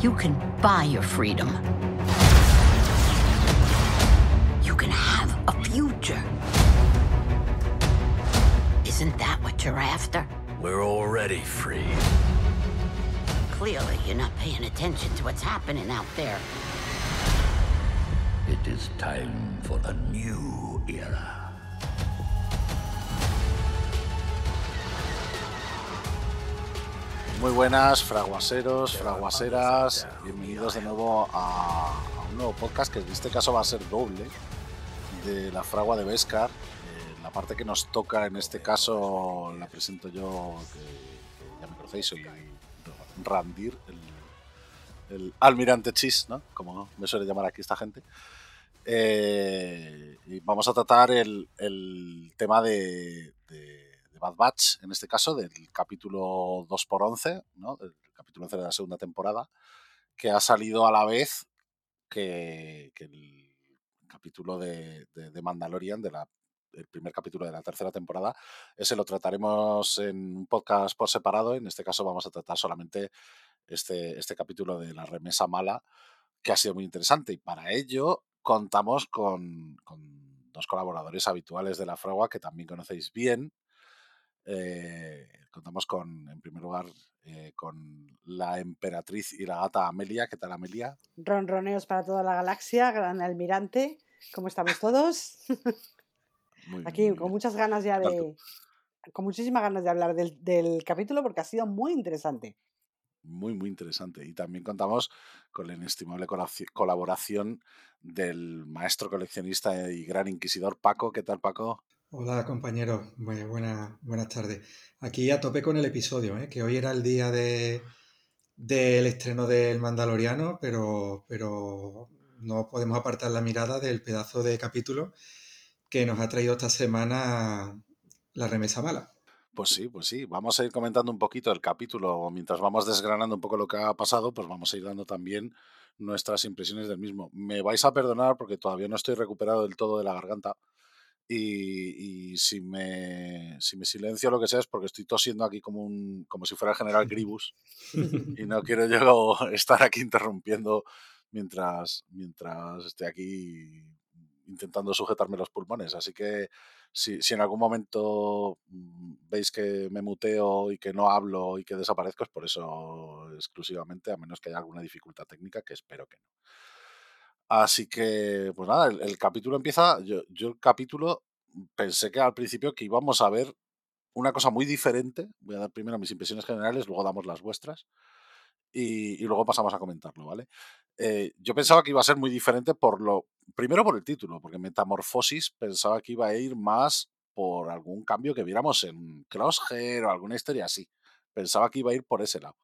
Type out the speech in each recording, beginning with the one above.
You can buy your freedom. You can have a future. Isn't that what you're after? We're already free. Clearly, you're not paying attention to what's happening out there. It is time for a new era. Muy buenas, fraguaseros, fraguaseras. Bienvenidos de nuevo a, a un nuevo podcast que en este caso va a ser doble de la fragua de Beskar. Eh, la parte que nos toca en este caso la presento yo, que, que ya me conocéis, soy Randir, el, el almirante Chis, ¿no? como me suele llamar aquí esta gente. Eh, y vamos a tratar el, el tema de, de Bad Batch, en este caso, del capítulo 2x11, ¿no? del capítulo 11 de la segunda temporada, que ha salido a la vez que, el capítulo de Mandalorian, de la, el primer capítulo de la tercera temporada. Ese lo trataremos en un podcast por separado. En este caso vamos a tratar solamente este, este capítulo de la remesa mala, que ha sido muy interesante. Y para ello contamos con, con dos colaboradores habituales de la fragua que también conocéis bien. Eh, contamos con, en primer lugar, eh, con la emperatriz y la gata Amelia. ¿Qué tal, Amelia? Ronroneos para toda la galaxia, gran almirante. ¿Cómo estamos todos? Muy, Aquí muy con bien. muchas ganas ya de. Con muchísimas ganas de hablar del, del capítulo porque ha sido muy interesante. Muy, muy interesante. Y también contamos con la inestimable colaboración del maestro coleccionista y gran inquisidor Paco. ¿Qué tal, Paco? Hola compañeros, Bu- buena- buenas tardes. Aquí a tope con el episodio, ¿eh? que hoy era el día de, del estreno del Mandaloriano, pero, pero no podemos apartar la mirada del pedazo de capítulo que nos ha traído esta semana la remesa mala. Pues sí, pues sí. Vamos a ir comentando un poquito el capítulo. Mientras vamos desgranando un poco lo que ha pasado, pues vamos a ir dando también nuestras impresiones del mismo. Me vais a perdonar porque todavía no estoy recuperado del todo de la garganta. Y, y si, me, si me silencio lo que sea es porque estoy tosiendo aquí como, un, como si fuera el general Gribus. y no quiero yo estar aquí interrumpiendo mientras, mientras estoy aquí intentando sujetarme los pulmones. Así que si, si en algún momento mm, veis que me muteo y que no hablo y que desaparezco, es por eso exclusivamente, a menos que haya alguna dificultad técnica, que espero que no. Así que, pues nada, el, capítulo empieza. Yo, yo el capítulo pensé que al principio que íbamos a ver una cosa muy diferente. Voy a dar primero mis impresiones generales, luego damos las vuestras y, y luego pasamos a comentarlo, ¿vale? Eh, yo pensaba que iba a ser muy diferente por lo. Primero por el título, porque Metamorfosis pensaba que iba a ir más por algún cambio que viéramos en Crosshair o alguna historia así. Pensaba que iba a ir por ese lado.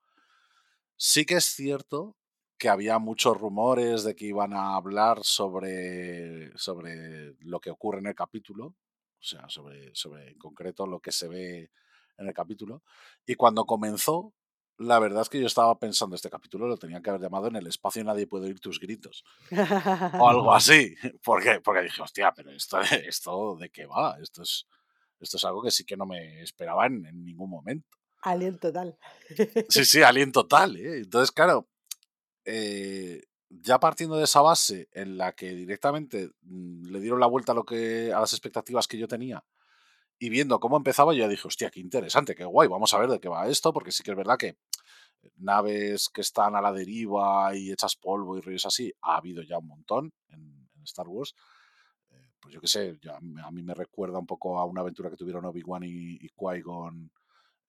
Sí que es cierto que había muchos rumores de que iban a hablar sobre, sobre lo que ocurre en el capítulo, o sea, sobre, sobre en concreto lo que se ve en el capítulo. Y cuando comenzó, la verdad es que yo estaba pensando, este capítulo lo tenía que haber llamado En el espacio nadie puede oír tus gritos. O algo así. ¿Por qué? Porque dije, hostia, pero esto, esto de qué va? Esto es, esto es algo que sí que no me esperaba en, en ningún momento. Alien total. Sí, sí, alien total. ¿eh? Entonces, claro, eh, ya partiendo de esa base en la que directamente mm, le dieron la vuelta a, lo que, a las expectativas que yo tenía y viendo cómo empezaba, yo ya dije, hostia, qué interesante, qué guay, vamos a ver de qué va esto, porque sí que es verdad que naves que están a la deriva y hechas polvo y rollos así, ha habido ya un montón en, Star Wars. Eh, pues yo qué sé, a mí me recuerda un poco a una aventura que tuvieron Obi-Wan y, y Qui-Gon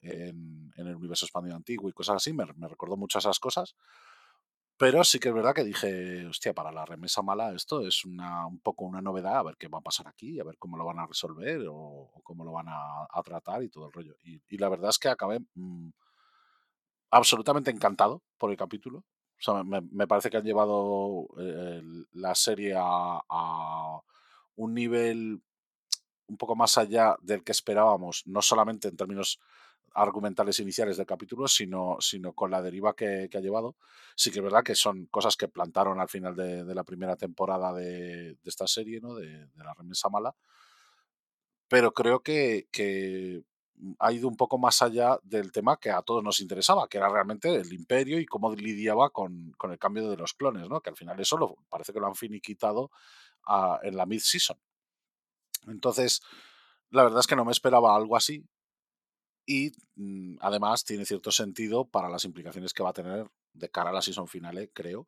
en, en el universo expandido antiguo y cosas así, me, me recordó mucho a esas cosas. Pero sí que es verdad que dije, hostia, para la remesa mala esto es una, un poco una novedad, a ver qué va a pasar aquí, a ver cómo lo van a resolver o, cómo lo van a, a tratar y todo el rollo. Y, y la verdad es que acabé mm, absolutamente encantado por el capítulo. O sea, me, me parece que han llevado eh, la serie a un nivel un poco más allá del que esperábamos, no solamente en términos argumentales iniciales del capítulo, sino, sino con la deriva que, ha llevado. Sí que es verdad que son cosas que plantaron al final de, de la primera temporada de, esta serie, ¿no? de, de la remesa mala. Pero creo que, que ha ido un poco más allá del tema que a todos nos interesaba, que era realmente el imperio y cómo lidiaba con, el cambio de los clones, ¿no? Que al final eso lo, parece que lo han finiquitado a, en la mid-season. Entonces, la verdad es que no me esperaba algo así. Y mm, además tiene cierto sentido para las implicaciones que va a tener de cara a la season finale, creo.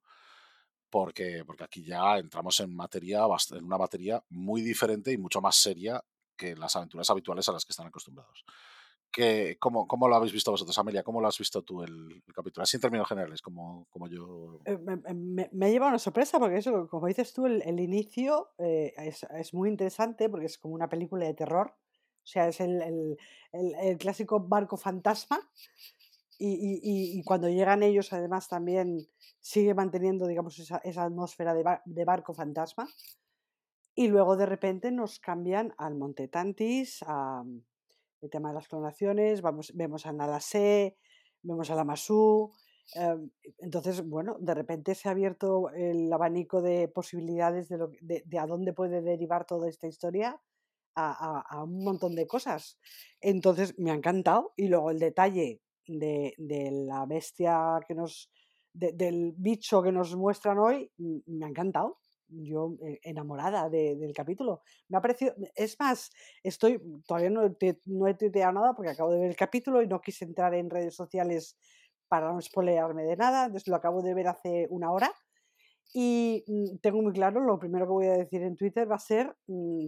Porque, porque aquí ya entramos en materia, en una materia muy diferente y mucho más seria que las aventuras habituales a las que están acostumbrados. Que, ¿cómo, ¿Cómo lo habéis visto vosotros, Amelia? ¿Cómo lo has visto tú el, capítulo? Así en términos generales, como, como yo... Eh, me, me, ha llevado una sorpresa porque eso, como dices tú, el, el inicio eh, es, es, muy interesante porque es como una película de terror. O sea, es el, el, el clásico barco fantasma. Y, y, y, cuando llegan ellos, además, también sigue manteniendo, digamos, esa, esa atmósfera de, bar, de barco fantasma. Y luego de repente nos cambian al Monte Tantis, a, mm, el tema de las clonaciones, vamos, vemos a Nalasé, vemos a la Masú. Eh, entonces, bueno, de repente se ha abierto el abanico de posibilidades de, lo, de a dónde puede derivar toda esta historia a, a, un montón de cosas. Entonces, me ha encantado. Y luego el detalle de, de la bestia que nos. del bicho que nos muestran hoy, mm, me ha encantado yo eh, enamorada de, del capítulo. Me ha parecido, es más, estoy, todavía no, no he tuiteado nada porque acabo de ver el capítulo y no quise entrar en redes sociales para no spoilearme de nada, entonces lo acabo de ver hace una hora y mm, tengo muy claro, lo primero que voy a decir en Twitter va a ser, mmm,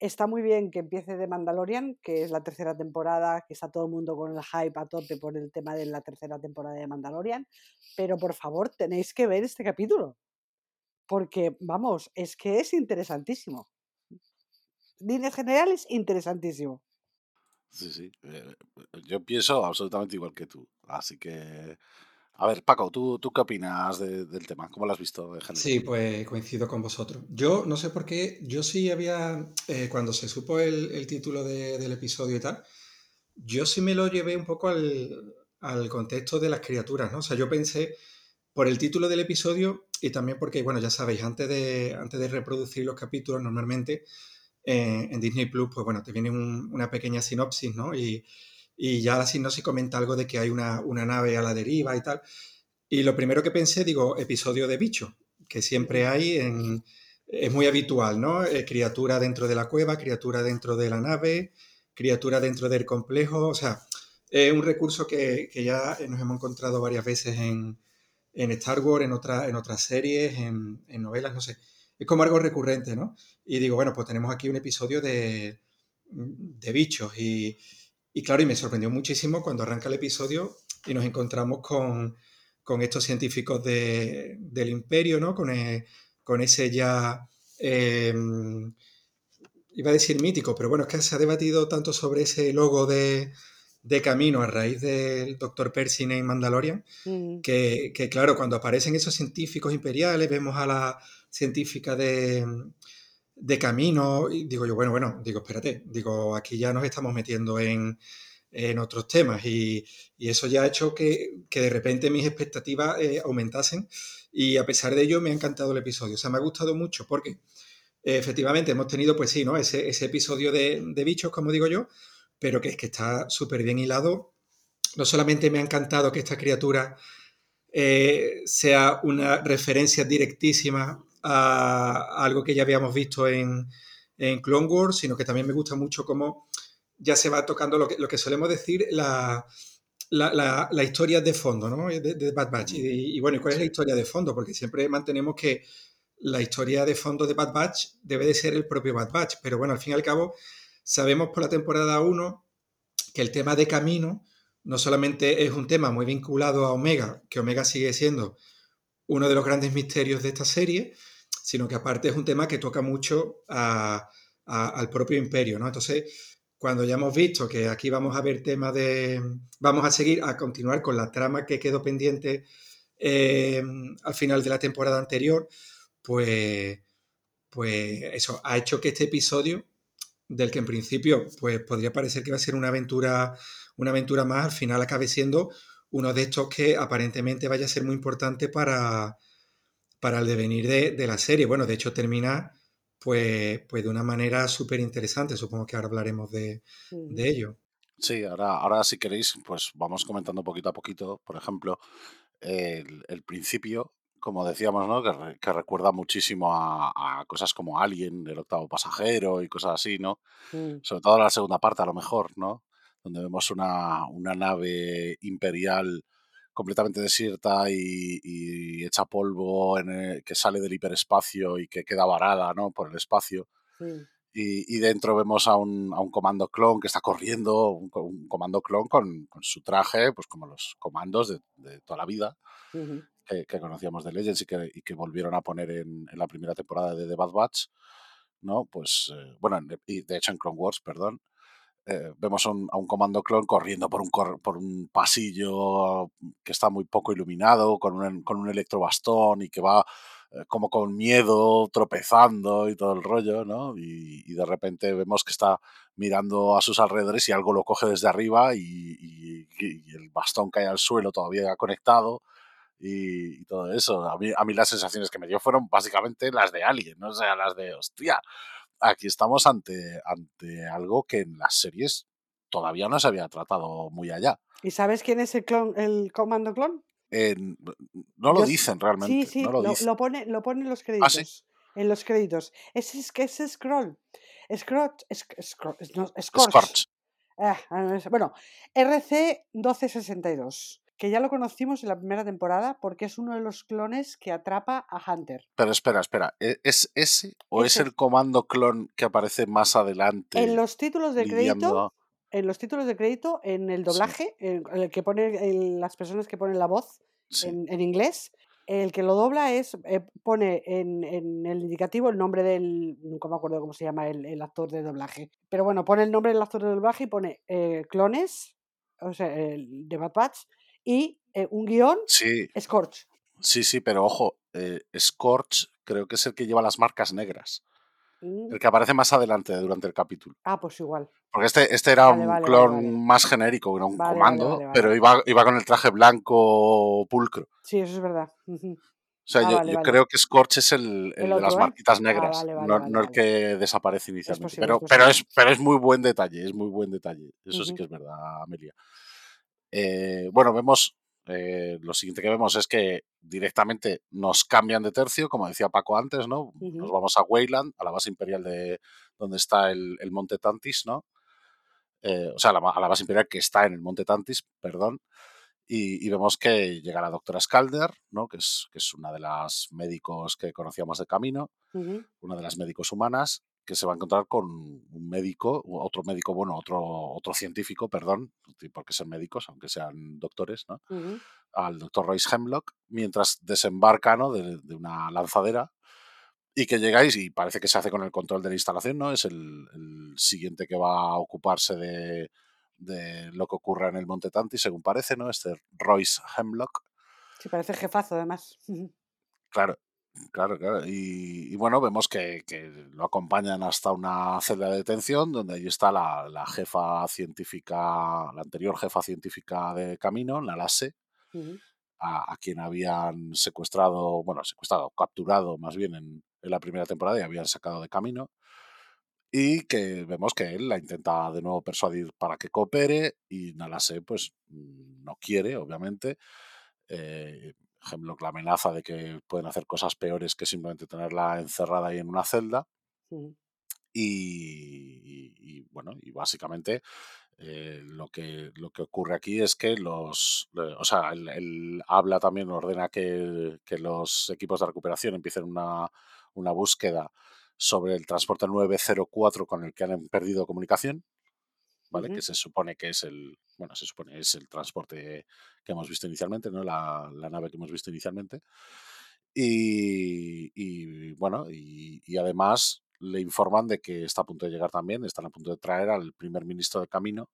está muy bien que empiece de Mandalorian, que es la tercera temporada, que está todo el mundo con el hype a tope por el tema de la tercera temporada de Mandalorian, pero por favor tenéis que ver este capítulo porque, vamos, es que es interesantísimo. Líneas generales, interesantísimo. Sí, sí. Eh, yo pienso absolutamente igual que tú. Así que. A ver, Paco, ¿tú, tú qué opinas de, del tema? ¿Cómo lo has visto? Sí, pues coincido con vosotros. Yo no sé por qué, yo sí había, eh, cuando se supo el, el título de, del episodio y tal, yo sí me lo llevé un poco al, al contexto de las criaturas, ¿no? O sea, yo pensé, por el título del episodio y también porque, bueno, ya sabéis, antes de, antes de reproducir los capítulos, normalmente eh, en Disney Plus, pues bueno, te viene un, una pequeña sinopsis, ¿no? Y, y, ya la sinopsis comenta algo de que hay una, una, nave a la deriva y tal. Y lo primero que pensé, digo, episodio de bicho, que siempre hay en... Es muy habitual, ¿no? Eh, criatura dentro de la cueva, criatura dentro de la nave, criatura dentro del complejo, o sea, es un recurso que, que ya nos hemos encontrado varias veces en, en Star Wars, en, otra, en otras series, en, en, novelas, no sé. Es como algo recurrente, ¿no? Y digo, bueno, pues tenemos aquí un episodio de, de bichos. Y, y, claro, y me sorprendió muchísimo cuando arranca el episodio y nos encontramos con, con estos científicos de, del imperio, ¿no? Con, el, con ese ya... Eh, iba a decir mítico, pero bueno, es que se ha debatido tanto sobre ese logo de, de camino a raíz del doctor Percy en Mandalorian, mm. que, que, claro, cuando aparecen esos científicos imperiales, vemos a la científica de, de camino, y digo yo, bueno, bueno, digo, espérate, digo, aquí ya nos estamos metiendo en, en otros temas y, y, eso ya ha hecho que, que de repente mis expectativas eh, aumentasen y a pesar de ello me ha encantado el episodio, o sea, me ha gustado mucho porque efectivamente hemos tenido, pues sí, ¿no? Ese, ese episodio de, de bichos, como digo yo, pero que es que está súper bien hilado. No solamente me ha encantado que esta criatura eh, sea una referencia directísima a, algo que ya habíamos visto en, en, Clone Wars, sino que también me gusta mucho cómo ya se va tocando lo que, lo que solemos decir, la, la, la, la, historia de fondo, ¿no? De, de Bad Batch. Y, y, bueno, ¿y cuál es la historia de fondo? Porque siempre mantenemos que la historia de fondo de Bad Batch debe de ser el propio Bad Batch, pero bueno, al fin y al cabo Sabemos por la temporada 1 que el tema de camino no solamente es un tema muy vinculado a Omega, que Omega sigue siendo uno de los grandes misterios de esta serie, sino que aparte es un tema que toca mucho al propio imperio, ¿no? Entonces, cuando ya hemos visto que aquí vamos a ver temas de... vamos a seguir, a continuar con la trama que quedó pendiente eh, al final de la temporada anterior, pues, pues eso ha hecho que este episodio del que en principio pues, podría parecer que va a ser una aventura, una aventura más, al final acabe siendo uno de estos que aparentemente vaya a ser muy importante para, para el devenir de, de, la serie. Bueno, de hecho termina pues, pues de una manera súper interesante, supongo que ahora hablaremos de, de, ello. Sí, ahora, ahora si queréis, pues vamos comentando poquito a poquito. Por ejemplo, el, el principio, como decíamos, ¿no? Que, re- que recuerda muchísimo a, a cosas como Alien, el octavo pasajero y cosas así, ¿no? Mm, Sobre todo la segunda parte, a lo mejor, ¿no? Donde vemos una, una nave imperial completamente desierta y, y hecha polvo en el- que sale del hiperespacio y que queda varada, ¿no? Por el espacio. sí, Y, y dentro vemos a un, a un comando clon que está corriendo, un, co- un comando clon con, con su traje, pues como los comandos de, de toda la vida que, que conocíamos de Legends y que, y que volvieron a poner en, en la primera temporada de The Bad Batch, ¿no? Pues, eh, bueno, en- y de hecho en Clone Wars, perdón, eh, vemos a un, a un comando clon corriendo por un, cor- por un pasillo que está muy poco iluminado, con un, con un electrobastón y que va eh, como con miedo, tropezando y todo el rollo, ¿no? Y, y de repente vemos que está mirando a sus alrededores y algo lo coge desde arriba y, y- y el bastón cae al suelo todavía conectado y, todo eso. A mí, a mí las sensaciones que me dio fueron básicamente las de Alien, ¿no? O sea, las de, hostia, aquí estamos ante, ante algo que en las series todavía no se había tratado muy allá. ¿Y sabes quién es el clon, el comando clon? No lo Yo dicen Sí, realmente, sí, no lo lo, dicen. lo pone, lo pone en los Ah, sí, créditos. En los créditos. Ese es que ese scroll. Scrotch, esc- scro- no, Scorch. Scorch. Ah, ah, bueno, RC 1262, que ya lo conocimos en la primera temporada porque es uno de los clones que atrapa a Hunter. Pero espera, espera, ¿e- ¿es ese o es el comando clon que aparece más En adelante los títulos de crédito, en los títulos de crédito, en el doblaje, en en el que pone las personas que ponen la voz sí. en, en inglés, el que lo dobla es eh, pone en, en el indicativo el nombre del nunca me acuerdo cómo se llama el, el actor de doblaje, pero bueno pone el nombre del actor de doblaje y pone eh, clones, o sea el de Bad Batch y eh, un guion Sí, Scorch. sí, sí, pero ojo, eh, Scorch creo que es el que lleva las marcas negras. Mm, El que aparece más adelante durante el capítulo. Ah, pues igual. Porque este, este era Vale, un vale, clon vale. más genérico, era un comando, pero iba, iba con el traje blanco pulcro. Sí, eso es verdad. O sea, Ah, yo, vale, yo vale. creo que Scorch es el, el El de las ¿eh? marquitas Ah, negras, vale, no, no el que desaparece Es inicialmente. posible, es Pero, pero, es, pero es muy buen detalle, es muy buen detalle. Eso sí que es verdad, Amelia. Eh, bueno, vemos, eh, lo siguiente que vemos es que directamente nos cambian de tercio, como decía Paco antes, ¿no? Nos vamos a Weyland, a la base imperial de donde está el, el Monte Tantis, ¿no? Eh, o sea, a la, a la base imperial que está en el Monte Tantis, perdón. Y, y vemos que llega la doctora Scalder, ¿no? que, es, que es una de las médicos que conocíamos de camino, una de las médicos humanas, que se va a encontrar con un médico, otro médico, bueno, otro, otro científico, perdón, porque ser médicos, aunque sean doctores, ¿no? al doctor Royce Hemlock, mientras desembarca ¿no? de, de una lanzadera y que llegáis y parece que se hace con el control de la instalación, ¿no? Es el, el siguiente que va a ocuparse de, de lo que ocurra en el Monte Tanti, según parece, ¿no? Este Royce Hemlock. Sí, parece jefazo además. Claro, claro, claro. Y, y bueno, vemos que, que lo acompañan hasta una celda de detención, donde ahí está la, la jefa científica, la anterior jefa científica de Camino, Nalase, ujú. a, a quien habían secuestrado, bueno, secuestrado, capturado más bien en, en la primera temporada y habían sacado de camino. Y que vemos que él la intenta de nuevo persuadir para que coopere y Nalase pues no quiere, obviamente. Eh, Hemlock la amenaza de que pueden hacer cosas peores que simplemente tenerla encerrada ahí en una celda. Y, y- y, bueno, y básicamente eh, lo, que, lo que ocurre aquí es que los, eh, o sea, él, él habla también, ordena que, que los equipos de recuperación empiecen una, una búsqueda sobre el transporte 904 con el que han perdido comunicación, ¿vale? Ujú. Que se supone que es el, bueno, se supone es el transporte que hemos visto inicialmente, ¿no? La, la nave que hemos visto inicialmente. Y, y, bueno, y, y además le informan de que está a punto de llegar también, están a punto de traer al primer ministro de camino,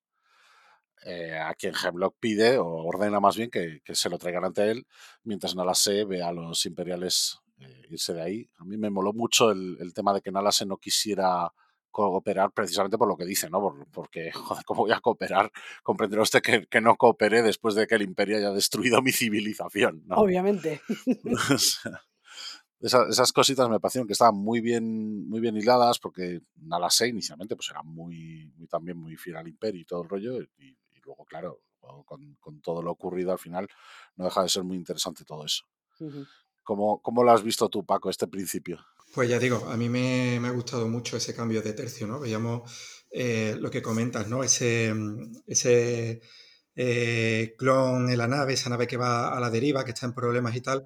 eh, a quien Hemlock pide o ordena más bien que, que se lo traigan ante él, mientras Nalase ve a los imperiales eh, irse de ahí. A mí me moló mucho el, el tema de que Nalase no quisiera cooperar precisamente por lo que dice, ¿no? Por- porque, joder, ¿cómo voy a cooperar? Comprenderá usted que, que no coopere después de que el imperio haya destruido mi civilización, ¿no? Obviamente. Esa- esas cositas me parecieron que estaban muy bien, muy bien hiladas, porque Nalasé inicialmente pues era muy, muy también muy fiel al imperio y todo el rollo, y, y luego, claro, con, con todo lo ocurrido al final, no deja de ser muy interesante todo eso. ¿Cómo, cómo lo has visto tú, Paco, este principio? Pues ya digo, a mí me, me ha gustado mucho ese cambio de tercio, ¿no? Veíamos eh, lo que comentas, ¿no? Ese, ese eh, clon en la nave, esa nave que va a la deriva, que está en problemas y tal.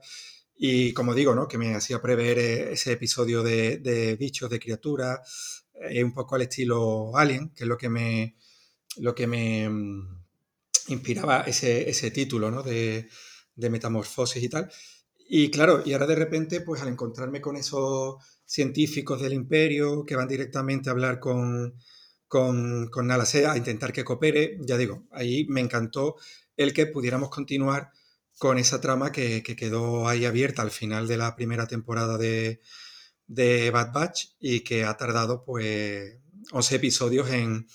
Y como digo, ¿no? Que me hacía prever eh, ese episodio de, de bichos, de criaturas, eh, un poco al estilo Alien, que es lo que me, lo que me mm, inspiraba ese, ese título, ¿no? De, de metamorfosis y tal. Y claro, y ahora de repente, pues al encontrarme con esos científicos del imperio que van directamente a hablar con, con, con a intentar que coopere, ya digo, ahí me encantó el que pudiéramos continuar con esa trama que, que quedó ahí abierta al final de la primera temporada de, de Bad Batch y que ha tardado pues 11 episodios en,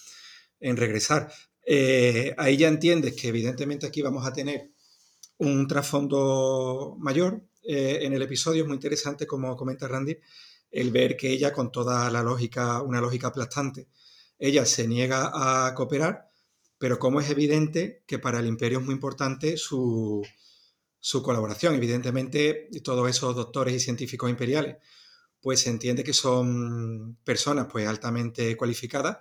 en regresar. Eh, ahí ya entiendes que evidentemente aquí vamos a tener un trasfondo mayor eh, en el episodio. Es muy interesante, como comenta Randy, el ver que ella, con toda la lógica, una lógica aplastante, ella se niega a cooperar, pero como es evidente que para el imperio es muy importante su, su colaboración. Evidentemente, todos esos doctores y científicos imperiales, pues se entiende que son personas pues altamente cualificadas,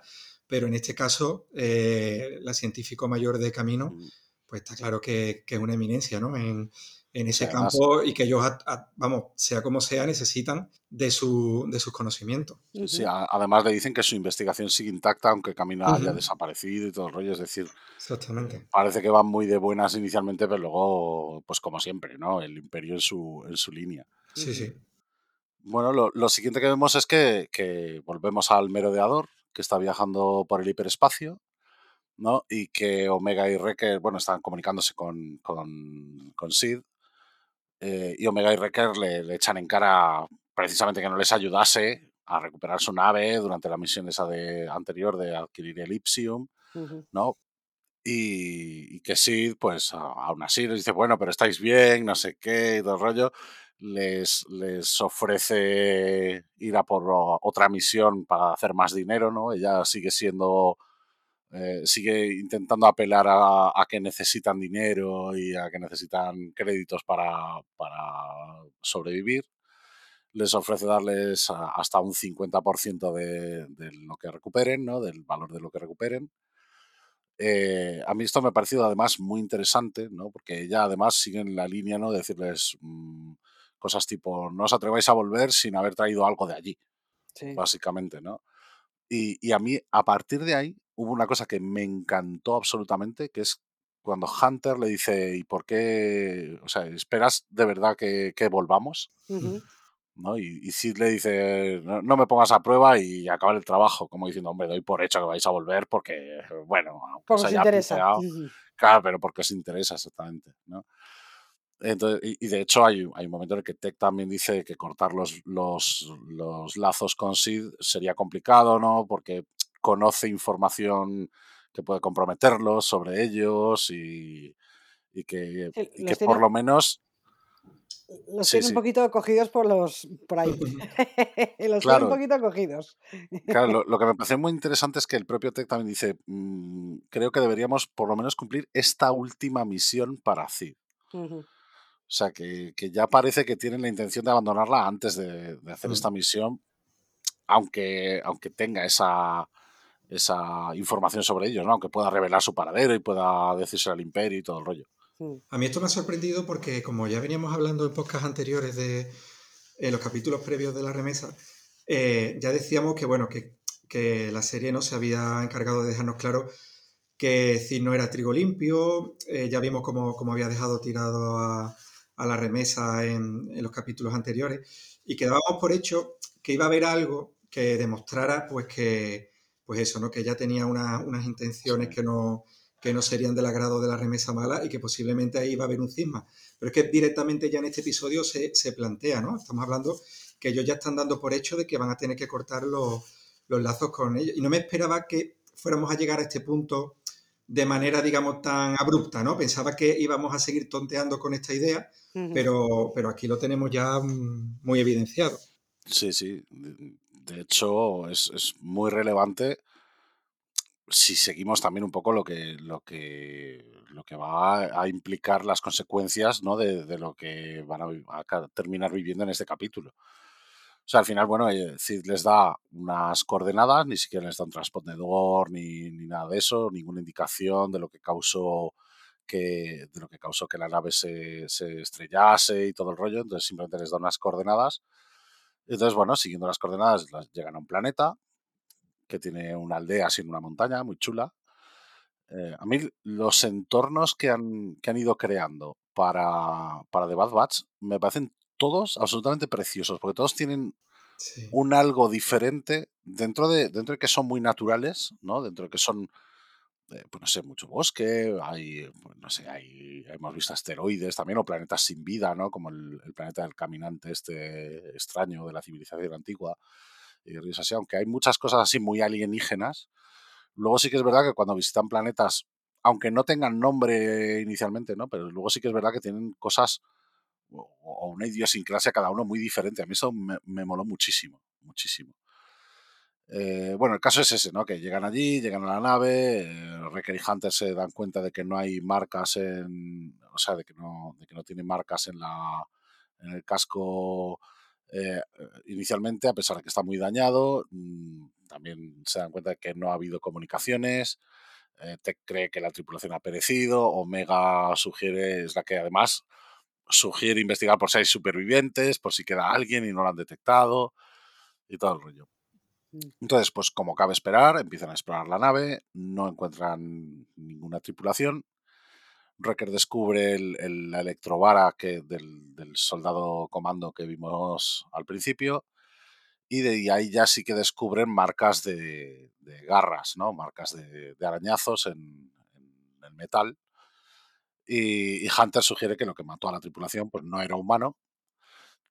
pero en este caso, eh, la científico mayor de camino, Mm. Pues está claro que, que es una eminencia, ¿no? En, en ese Sí, además- campo y que ellos, a- a- vamos, sea como sea, necesitan de, su, de sus conocimientos. Sí, a- además le dicen que su investigación sigue intacta, aunque Camino haya Ujú. desaparecido y todo el rollo. Es decir, Exactamente. parece que van muy de buenas inicialmente, pero luego, pues como siempre, ¿no? El imperio en su, en su línea. Sí, sí. Bueno, lo, lo siguiente que vemos es que, que volvemos al merodeador, que está viajando por el hiperespacio, ¿no? Y que Omega y Wrecker, bueno, están comunicándose con, con, con Sid. eh, y Omega y Wrecker le, le echan en cara precisamente que no les ayudase a recuperar su nave durante la misión esa de, anterior de adquirir el Ipsium, Ujú. ¿no? Y, y que Sid, pues aún así les dice, bueno, pero estáis bien, no sé qué, y todo el rollo. Les, les ofrece ir a por otra misión para hacer más dinero, ¿no? Ella sigue siendo, eh, sigue intentando apelar a, a que necesitan dinero y a que necesitan créditos para, para sobrevivir. Les ofrece darles a- hasta un 50% de, de lo que recuperen, ¿no? Del valor de lo que recuperen. Eh, a mí esto me ha parecido además muy interesante, ¿no? Porque ya además siguen la línea, ¿no? De decirles mm, cosas tipo, no os atreváis a volver sin haber traído algo de allí, Sí. básicamente, ¿no? Y, y a mí, a partir de ahí, hubo una cosa que me encantó absolutamente, que es cuando Hunter le dice, ¿y por qué? O sea, ¿esperas de verdad que, que volvamos? Ujú. ¿no? Y, y Sid le dice, no, no me pongas a prueba y acabar el trabajo, como diciendo, hombre, doy por hecho que vais a volver porque, bueno, aunque os haya interesa. piseado, Ujú. claro, pero porque os interesa exactamente, ¿no? Entonces, y, y de hecho hay, hay un momento en el que Tech también dice que cortar los, los, los lazos con Sid sería complicado, ¿no? Porque conoce información que puede comprometerlos sobre ellos y, y que, Sí, y los que tiene- por lo menos Los Sí, tiene sí. un poquito cogidos por los por ahí. los tiene Claro. un poquito cogidos. Claro, lo, lo que me parece muy interesante es que el propio Tech también dice, "Mm, creo que deberíamos por lo menos cumplir esta última misión para Cid. O sea, que, que ya parece que tienen la intención de abandonarla antes de, de hacer Mm. esta misión, aunque, aunque tenga esa, esa información sobre ellos, ¿no? aunque pueda revelar su paradero y pueda decirse al imperio y todo el rollo. A mí esto me ha sorprendido porque, como ya veníamos hablando en podcasts anteriores de en los capítulos previos de la remesa, eh, ya decíamos que, bueno, que, que la serie no se había encargado de dejarnos claro que Cid no era trigo limpio, eh, ya vimos cómo, cómo había dejado tirado a, a la remesa en, en los capítulos anteriores, y quedábamos por hecho que iba a haber algo que demostrara, pues, que, pues eso, ¿no? Que ya tenía una- unas intenciones que no, que no serían del agrado de la remesa mala y que posiblemente ahí iba a haber un cisma. Pero es que directamente ya en este episodio se, se plantea, ¿no? Estamos hablando que ellos ya están dando por hecho de que van a tener que cortar los, los lazos con ellos. Y no me esperaba que fuéramos a llegar a este punto de manera, digamos, tan abrupta, ¿no? Pensaba que íbamos a seguir tonteando con esta idea, pero, pero aquí lo tenemos ya mm, muy evidenciado. Sí, sí. De hecho, es, es muy relevante si seguimos también un poco lo que, lo que, lo que va a implicar las consecuencias ¿no? de, lo que van a, a, terminar viviendo en este capítulo. O sea, al final, bueno, eh, Cid les da unas coordenadas, ni siquiera les da un transpondedor ni, ni nada de eso, ninguna indicación de lo que causó que, de lo que causó que la nave se, se estrellase y todo el rollo. Entonces simplemente les da unas coordenadas. Entonces, bueno, siguiendo las coordenadas, llegan a un planeta que tiene una aldea sin una montaña, muy chula. Eh, a mí los entornos que han, que han ido creando para, para The Bad Batch me parecen todos absolutamente preciosos, porque todos tienen sí. un algo diferente dentro de, dentro de que son muy naturales, ¿no? Dentro de que son, eh, pues no sé, mucho bosque, hay, pues no sé, hay, hemos visto asteroides también, o planetas sin vida, ¿no? Como el, el planeta del caminante este extraño de la civilización antigua y así, aunque hay muchas cosas así muy alienígenas. Luego sí que es verdad que cuando visitan planetas, aunque no tengan nombre inicialmente, ¿no? Pero luego sí que es verdad que tienen cosas o, o una idiosincrasia cada uno muy diferente. A mí eso me, me moló muchísimo, muchísimo. Eh, bueno, el caso es ese, ¿no? Que llegan allí, llegan a la nave, eh, Recker y Hunter se dan cuenta de que no hay marcas en, o sea, de que no, de que no tienen marcas en la, en el casco eh, inicialmente, a pesar de que está muy dañado, mmm, también se dan cuenta de que no ha habido comunicaciones. Eh, Tech cree que la tripulación ha perecido. Omega sugiere, es la que además sugiere investigar por si hay supervivientes, por si queda alguien y no lo han detectado y todo el rollo. Entonces, pues como cabe esperar, empiezan a explorar la nave, no encuentran ninguna tripulación Wrecker descubre el, la electrovara que del, soldado comando que vimos al principio. Y de ahí ya sí que descubren marcas de, de garras, ¿no? Marcas de, de arañazos en, en, el metal. Y, y, Hunter sugiere que lo que mató a la tripulación pues no era humano.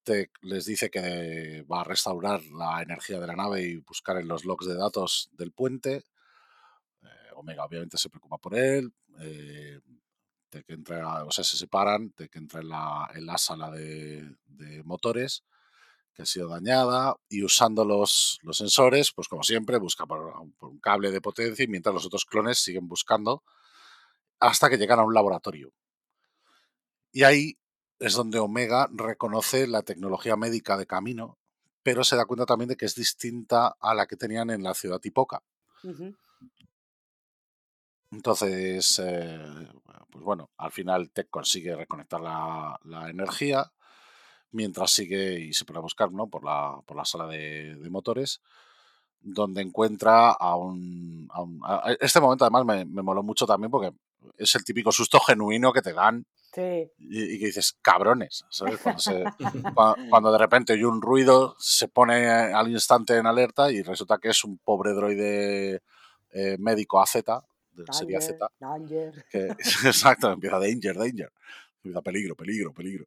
Te, les dice que va a restaurar la energía de la nave y buscar en los logs de datos del puente. Eh, Omega obviamente se preocupa por él. Eh, que entra, o sea, se separan, de que entra en la, en la sala de, motores que ha sido dañada y usando los, los sensores, pues como siempre, busca por, un cable de potencia y mientras los otros clones siguen buscando hasta que llegan a un laboratorio. Y ahí es donde Omega reconoce la tecnología médica de camino, pero se da cuenta también de que es distinta a la que tenían en la ciudad Tipoca. Uh -huh. Entonces, eh, pues bueno, al final Tech consigue reconectar la, la, energía mientras sigue y se pone a buscar ¿no? por, la, por la sala de, de motores, donde encuentra a un, a un a este momento además me, me, moló mucho también porque es el típico susto genuino que te dan sí. y, y, que dices, cabrones, ¿sabes? Cuando, se, cuando, cuando, de repente hay un ruido, se pone al instante en alerta y resulta que es un pobre droide eh, médico AZ, Danger, sería Z. Danger. Que, exacto, empieza danger, danger. Empieza peligro, peligro, peligro.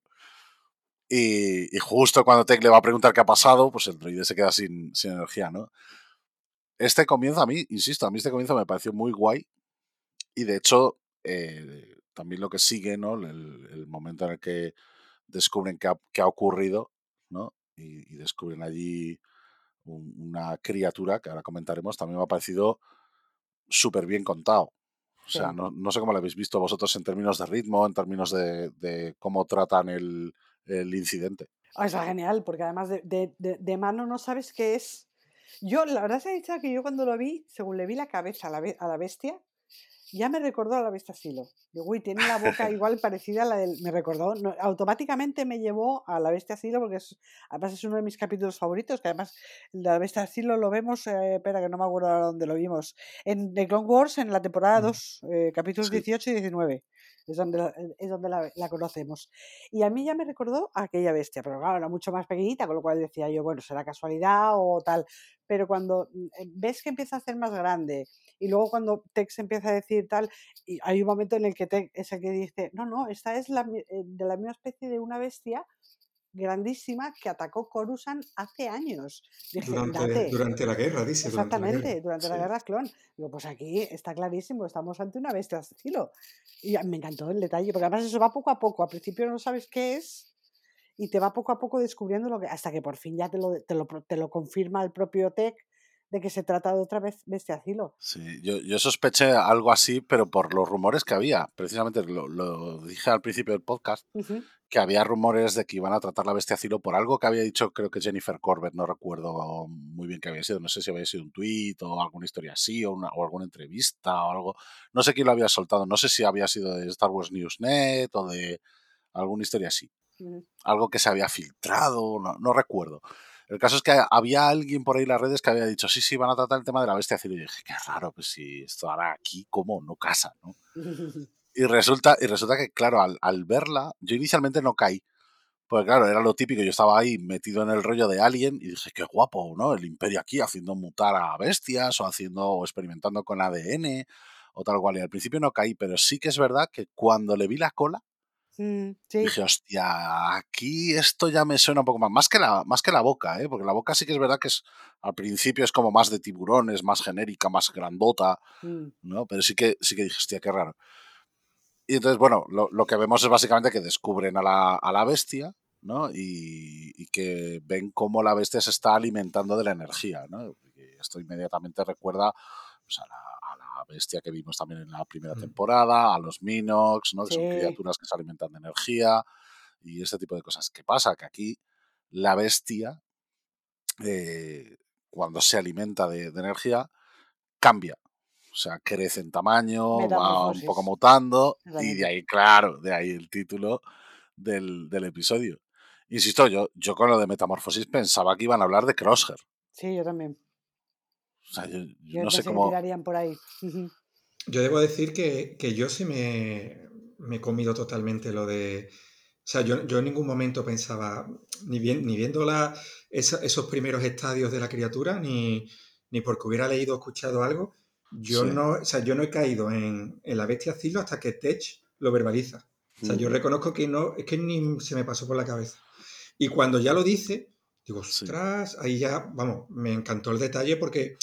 Y, y, justo cuando Tech le va a preguntar qué ha pasado, pues el droide se queda sin, sin energía, ¿no? Este comienzo a mí, insisto, a mí este comienzo me pareció muy guay. Y de hecho, eh, también lo que sigue, ¿no? El, el, momento en el que descubren qué ha, qué ha ocurrido, ¿no? Y, y descubren allí un, una criatura, que ahora comentaremos, también me ha parecido súper bien contado. O sea, no, no, sé cómo lo habéis visto vosotros en términos de ritmo, en términos de, de cómo tratan el, el incidente. Oh, está genial, porque además de, de, de, mano no sabes qué es. Yo, la verdad se ha dicho que yo cuando lo vi, según le vi la cabeza a la, a la bestia, ya me recordó a la bestia Silo. Digo, uy, tiene la boca igual parecida a la del. Me recordó, no, automáticamente me llevó a la bestia Silo, porque es, además es uno de mis capítulos favoritos, que además la bestia Silo lo vemos, eh, espera, que no me acuerdo ahora dónde lo vimos, en The Clone Wars, en la temporada 2, mm. eh, capítulos sí. 18 y 19 es donde, la, es donde la, conocemos. Y a mí ya me recordó a aquella bestia, pero claro, era mucho más pequeñita, con lo cual decía yo, bueno, será casualidad o tal. Pero cuando mm, eh, ves que empieza a ser más grande y luego cuando Tex empieza a decir tal, y hay un momento en el que Tex es el que dice, no, no, esta es la, eh, de la misma especie de una bestia grandísima que atacó Coruscant hace años. Dije, Durante, la guerra, dice. Durante la Exactamente, guerra. durante la Sí. guerra clon. Digo, pues aquí está clarísimo, estamos ante una bestia estilo. Y me encantó el detalle, porque además eso va poco a poco. Al principio no sabes qué es y te va poco a poco descubriendo lo que. hasta que por fin ya te lo, te lo, te lo confirma el propio Tech de que se trata de otra vez bestia asilo. Sí, yo, yo sospeché algo así, pero por los rumores que había. Precisamente lo, lo dije al principio del podcast, que había rumores de que iban a tratar la bestia Cilo por algo que había dicho, creo que Jennifer Corbett, no recuerdo muy bien qué había sido, no sé si había sido un tuit o alguna historia así, o, una, o alguna entrevista o algo. No sé quién lo había soltado, no sé si había sido de Star Wars Newsnet o de alguna historia así. Algo que se había filtrado, no, no recuerdo. El caso es que había alguien por ahí en las redes que había dicho, sí, sí, van a tratar el tema de la bestia Cilo. Y dije, qué raro, pues si esto ahora aquí, ¿cómo? No casa, ¿no? Y resulta, y resulta que, claro, al, al verla, yo inicialmente no caí. Pues claro, era lo típico, yo estaba ahí metido en el rollo de Alien y dije, qué guapo, ¿no? El imperio aquí haciendo mutar a bestias o haciendo o experimentando con ADN o tal cual. Y al principio no caí, pero sí que es verdad que cuando le vi la cola, Mm, sí, dije, hostia, aquí esto ya me suena un poco más. Más que la, más que la boca, ¿eh? Porque la boca sí que es verdad que es, al principio es como más de tiburones, más genérica, más grandota, mm, ¿no? Pero sí que, sí que dije, hostia, qué raro. Y entonces, bueno, lo, lo que vemos es básicamente que descubren a la, a la bestia, ¿no? Y, y que ven cómo la bestia se está alimentando de la energía, ¿no? Y esto inmediatamente recuerda pues, a, la, a la bestia que vimos también en la primera Mm. temporada, a los Minox, ¿no? Que son criaturas que se alimentan de energía y este tipo de cosas. ¿Qué pasa? Que aquí la bestia, eh, cuando se alimenta de, de energía, cambia. O sea, crece en tamaño, va un poco mutando y de ahí, claro, de ahí el título del, del episodio. Insisto, yo, yo con lo de metamorfosis pensaba que iban a hablar de Crosshair. Sí, yo también. O sea, yo, yo Yo no sé cómo... tirarían por ahí. Yo debo decir que, que yo sí me, me he comido totalmente lo de... O sea, yo, yo en ningún momento pensaba, ni, bien, ni viendo la, esa- esos primeros estadios de la criatura, ni, ni porque hubiera leído o escuchado algo, yo Sí. no, o sea, yo no he caído en, en la bestia Zilo hasta que Tech lo verbaliza. O sea, yo Mm, reconozco que no, es que ni se me pasó por la cabeza. Y cuando ya lo dice, digo, Sí. ostras, ahí ya, vamos, me encantó el detalle porque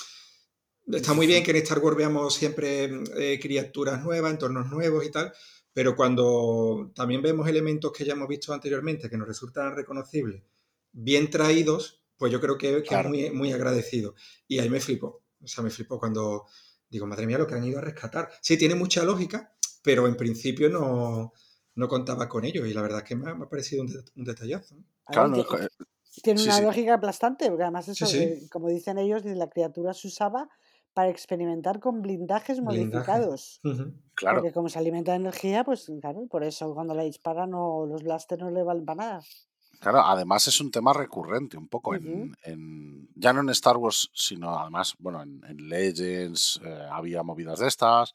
está muy bien que en Star Wars veamos siempre eh, criaturas nuevas, entornos nuevos y tal, pero cuando también vemos elementos que ya hemos visto anteriormente que nos resultan reconocibles, bien traídos, pues yo creo que, que es muy, muy agradecido. Y ahí me flipo, o sea, me flipo cuando digo, madre mía, lo que han ido a rescatar. Sí, tiene mucha lógica, pero en principio no, no contaba con ello y la verdad es que me ha, me ha parecido un, un detallazo. Claro, no, eh, tiene sí, una sí. lógica aplastante, porque además eso, Sí, sí. eh, como dicen ellos, la criatura se usaba para experimentar con blindajes Blindaje. modificados. Ujú. Claro. Porque como se alimenta de energía, pues claro, por eso cuando la disparan no, los blasters no le valen para nada. Claro, además es un tema recurrente un poco Ujú. en, en- ya no en Star Wars, sino además, bueno, en, en Legends eh, había movidas de estas,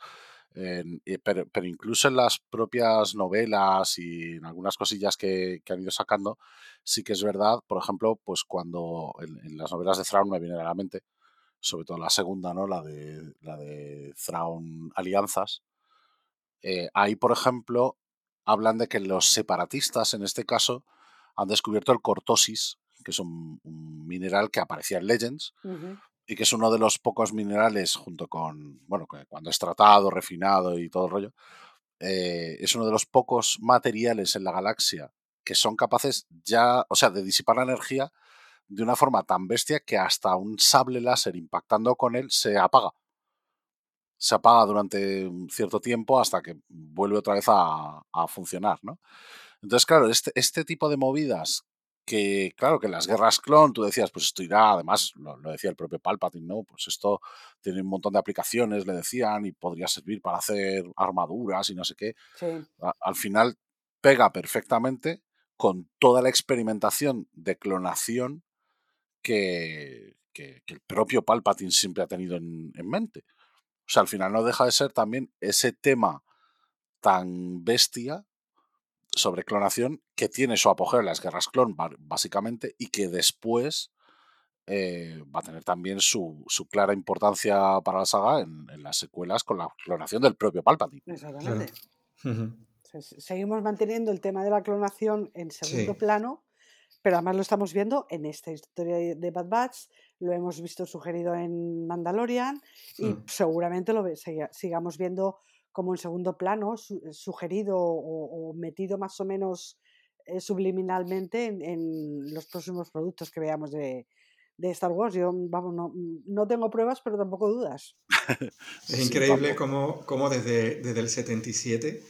en- y- pero, pero incluso en las propias novelas y en algunas cosillas que, que han ido sacando, sí que es verdad, por ejemplo, pues cuando en, en las novelas de Thrawn me viene a la mente, sobre todo la segunda, ¿no? La de, la de Thrawn Alianzas, eh, ahí, por ejemplo, hablan de que los separatistas, en este caso, han descubierto el cortosis, que es un, un mineral que aparecía en Legends y que es uno de los pocos minerales, junto con, bueno, cuando es tratado, refinado y todo el rollo, eh, es uno de los pocos materiales en la galaxia que son capaces ya, o sea, de disipar la energía de una forma tan bestia que hasta un sable láser impactando con él se apaga. Se apaga durante un cierto tiempo hasta que vuelve otra vez a, a funcionar, ¿no? Entonces, claro, este, este tipo de movidas que, claro, que las guerras clon, tú decías, pues esto irá, además, lo, lo decía el propio Palpatine, ¿no? Pues esto tiene un montón de aplicaciones, le decían, y podría servir para hacer armaduras y no sé qué. Sí. A- al final pega perfectamente con toda la experimentación de clonación que, que- que el propio Palpatine siempre ha tenido en, en mente. O sea, al final no deja de ser también ese tema tan bestia sobre clonación que tiene su apogeo en las guerras clon, básicamente, y que después eh, va a tener también su, su clara importancia para la saga en, en las secuelas con la clonación del propio Palpatine. Exactamente. Seguimos manteniendo el tema de la clonación en segundo Sí. plano, Pero además lo estamos viendo en esta historia de Bad Batch, lo hemos visto sugerido en Mandalorian y Mm. seguramente lo sigamos viendo como en segundo plano, su- sugerido o, o metido más o menos eh, subliminalmente en, en los próximos productos que veamos de, de Star Wars. Yo, vamos, no, no tengo pruebas, pero tampoco dudas. Es Sí, increíble tampoco. cómo, cómo desde, desde el 77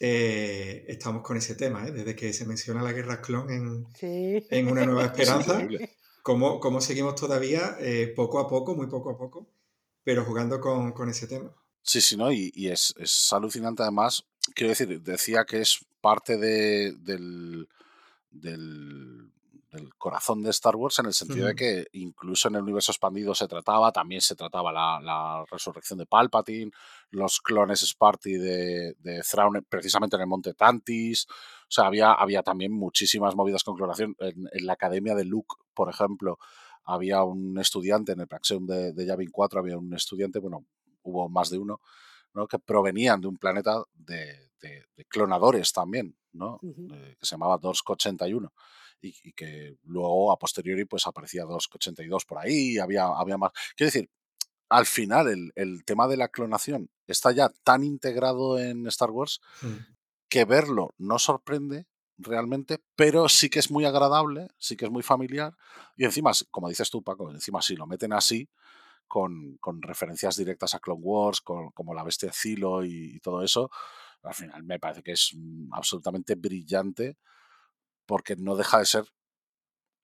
eh, estamos con ese tema, ¿eh? desde que se menciona la guerra clon en, Sí. en Una Nueva Es Esperanza, increíble. cómo, cómo seguimos todavía eh, poco a poco, muy poco a poco, pero jugando con, con ese tema. Sí, sí, ¿no? Y, y es, es alucinante además. Quiero decir, decía que es parte de, del, del corazón de Star Wars en el sentido de que incluso en el universo expandido se trataba, también se trataba la, la resurrección de Palpatine, los clones Sparty de, de Thrawn precisamente en el Monte Tantis. O sea, había, había también muchísimas movidas con clonación. En, en la academia de Luke, por ejemplo, había un estudiante en el Praxeum de, de Yavin 4, había un estudiante, bueno, hubo más de uno, ¿no? que provenían de un planeta de, de- de clonadores también, ¿no? Eh, que se llamaba Dorsk 81 y, y que luego a posteriori pues aparecía Dorsk 82 por ahí, había, había más. Quiero decir, al final el, el tema de la clonación está ya tan integrado en Star Wars Mm. que verlo no sorprende realmente, pero sí que es muy agradable, sí que es muy familiar. Y encima, como dices tú, Paco, encima si lo meten así, con, con referencias directas a Clone Wars, con, como la bestia Zilo y, y todo eso, al final me parece que es mm, absolutamente brillante porque no deja de ser